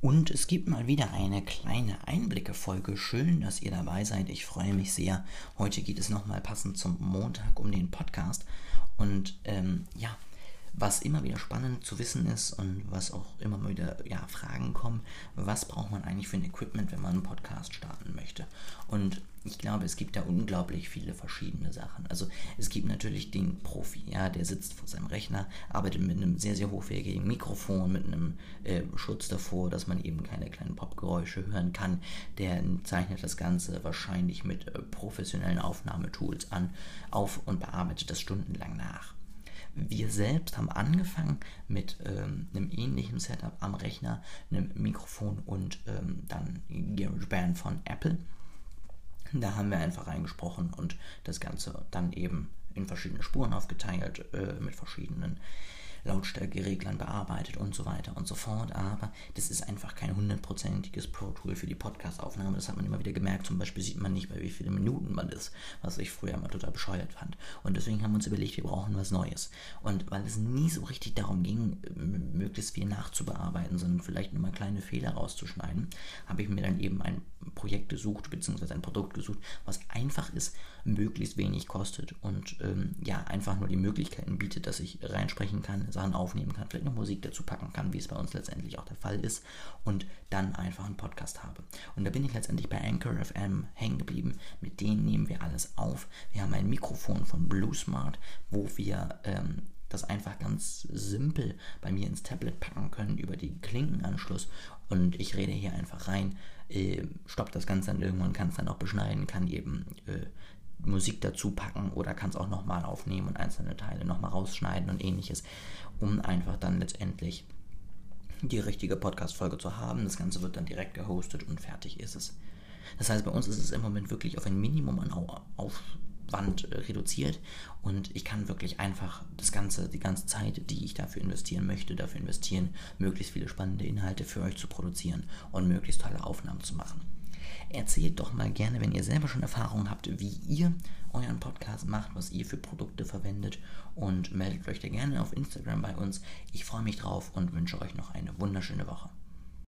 Und es gibt mal wieder eine kleine Einblicke-Folge. Schön, dass ihr dabei seid. Ich freue mich sehr. Heute geht es nochmal passend zum Montag um den Podcast. Und ähm, ja, was immer wieder spannend zu wissen ist und was auch immer wieder ja, Fragen kommen, was braucht man eigentlich für ein Equipment, wenn man einen Podcast starten möchte? Und ich glaube, es gibt da unglaublich viele verschiedene Sachen. Also es gibt natürlich den Profi, ja, der sitzt vor seinem Rechner, arbeitet mit einem sehr, sehr hochwertigen Mikrofon, mit einem äh, Schutz davor, dass man eben keine kleinen Popgeräusche hören kann. Der zeichnet das Ganze wahrscheinlich mit äh, professionellen Aufnahmetools an, auf und bearbeitet das stundenlang nach. Wir selbst haben angefangen mit ähm, einem ähnlichen Setup am Rechner, einem Mikrofon und ähm, dann GarageBand von Apple. Da haben wir einfach reingesprochen und das Ganze dann eben in verschiedene Spuren aufgeteilt äh, mit verschiedenen Lautstärkereglern bearbeitet und so weiter und so fort. Aber das ist einfach kein hundertprozentiges Pro-Tool für die Podcast-Aufnahme. Das hat man immer wieder gemerkt. Zum Beispiel sieht man nicht, bei wie viele Minuten man ist, was ich früher immer total bescheuert fand. Und deswegen haben wir uns überlegt, wir brauchen was Neues. Und weil es nie so richtig darum ging, möglichst viel nachzubearbeiten, sondern vielleicht nur mal kleine Fehler rauszuschneiden, habe ich mir dann eben ein Projekt gesucht, beziehungsweise ein Produkt gesucht, was einfach ist, möglichst wenig kostet und ähm, ja, einfach nur die Möglichkeiten bietet, dass ich reinsprechen kann, Sachen aufnehmen kann, vielleicht noch Musik dazu packen kann, wie es bei uns letztendlich auch der Fall ist und dann einfach einen Podcast habe. Und da bin ich letztendlich bei Anchor FM hängen geblieben. Mit denen nehmen wir alles auf. Wir haben ein Mikrofon von Blue Smart, wo wir ähm, das einfach ganz simpel bei mir ins Tablet packen können über die Klinkenanschluss und ich rede hier einfach rein, äh, stoppt das Ganze dann irgendwann, kann es dann auch beschneiden, kann eben äh, Musik dazu packen oder kann es auch nochmal aufnehmen und einzelne Teile nochmal rausschneiden und ähnliches, um einfach dann letztendlich die richtige Podcast-Folge zu haben. Das Ganze wird dann direkt gehostet und fertig ist es. Das heißt, bei uns ist es im Moment wirklich auf ein Minimum an Aufwand äh, reduziert und ich kann wirklich einfach das Ganze, die ganze Zeit, die ich dafür investieren möchte, dafür investieren, möglichst viele spannende Inhalte für euch zu produzieren und möglichst tolle Aufnahmen zu machen. Erzählt doch mal gerne, wenn ihr selber schon Erfahrungen habt, wie ihr euren Podcast macht, was ihr für Produkte verwendet und meldet euch da gerne auf Instagram bei uns. Ich freue mich drauf und wünsche euch noch eine wunderschöne Woche.